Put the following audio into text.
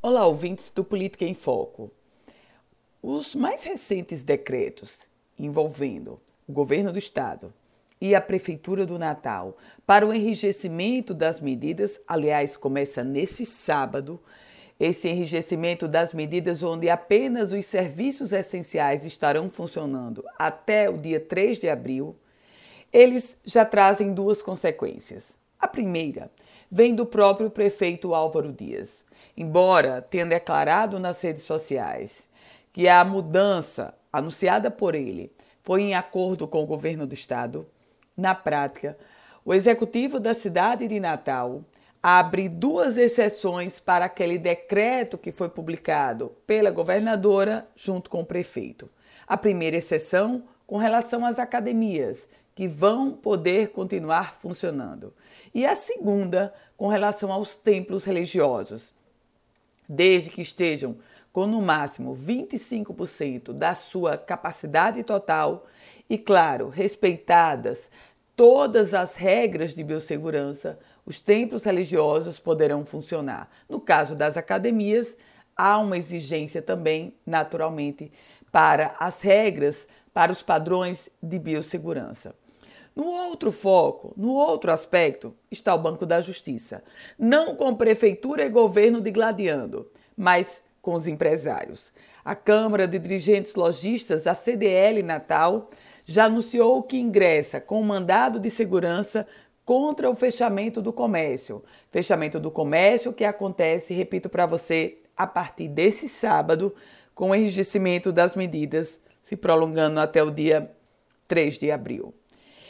Olá, ouvintes do Política em Foco. Os mais recentes decretos envolvendo o governo do estado e a prefeitura do Natal para o enrijecimento das medidas, aliás, começa nesse sábado, esse enrijecimento das medidas onde apenas os serviços essenciais estarão funcionando até o dia 3 de abril, eles já trazem duas consequências. A primeira vem do próprio prefeito Álvaro Dias embora tenha declarado nas redes sociais que a mudança anunciada por ele foi em acordo com o governo do estado, na prática, o executivo da cidade de Natal abre duas exceções para aquele decreto que foi publicado pela governadora junto com o prefeito. A primeira exceção com relação às academias, que vão poder continuar funcionando. E a segunda com relação aos templos religiosos, desde que estejam com no máximo 25% da sua capacidade total e, claro, respeitadas todas as regras de biossegurança, os templos religiosos poderão funcionar. No caso das academias, há uma exigência também, naturalmente, para as regras, para os padrões de biossegurança. No outro foco, no outro aspecto, está o Banco da Justiça. Não com prefeitura e governo digladiando, mas com os empresários. A Câmara de Dirigentes Logistas, a CDL Natal, já anunciou que ingressa com mandado de segurança contra o fechamento do comércio. Fechamento do comércio que acontece, repito para você, a partir desse sábado, com o enrijecimento das medidas se prolongando até o dia 3 de abril.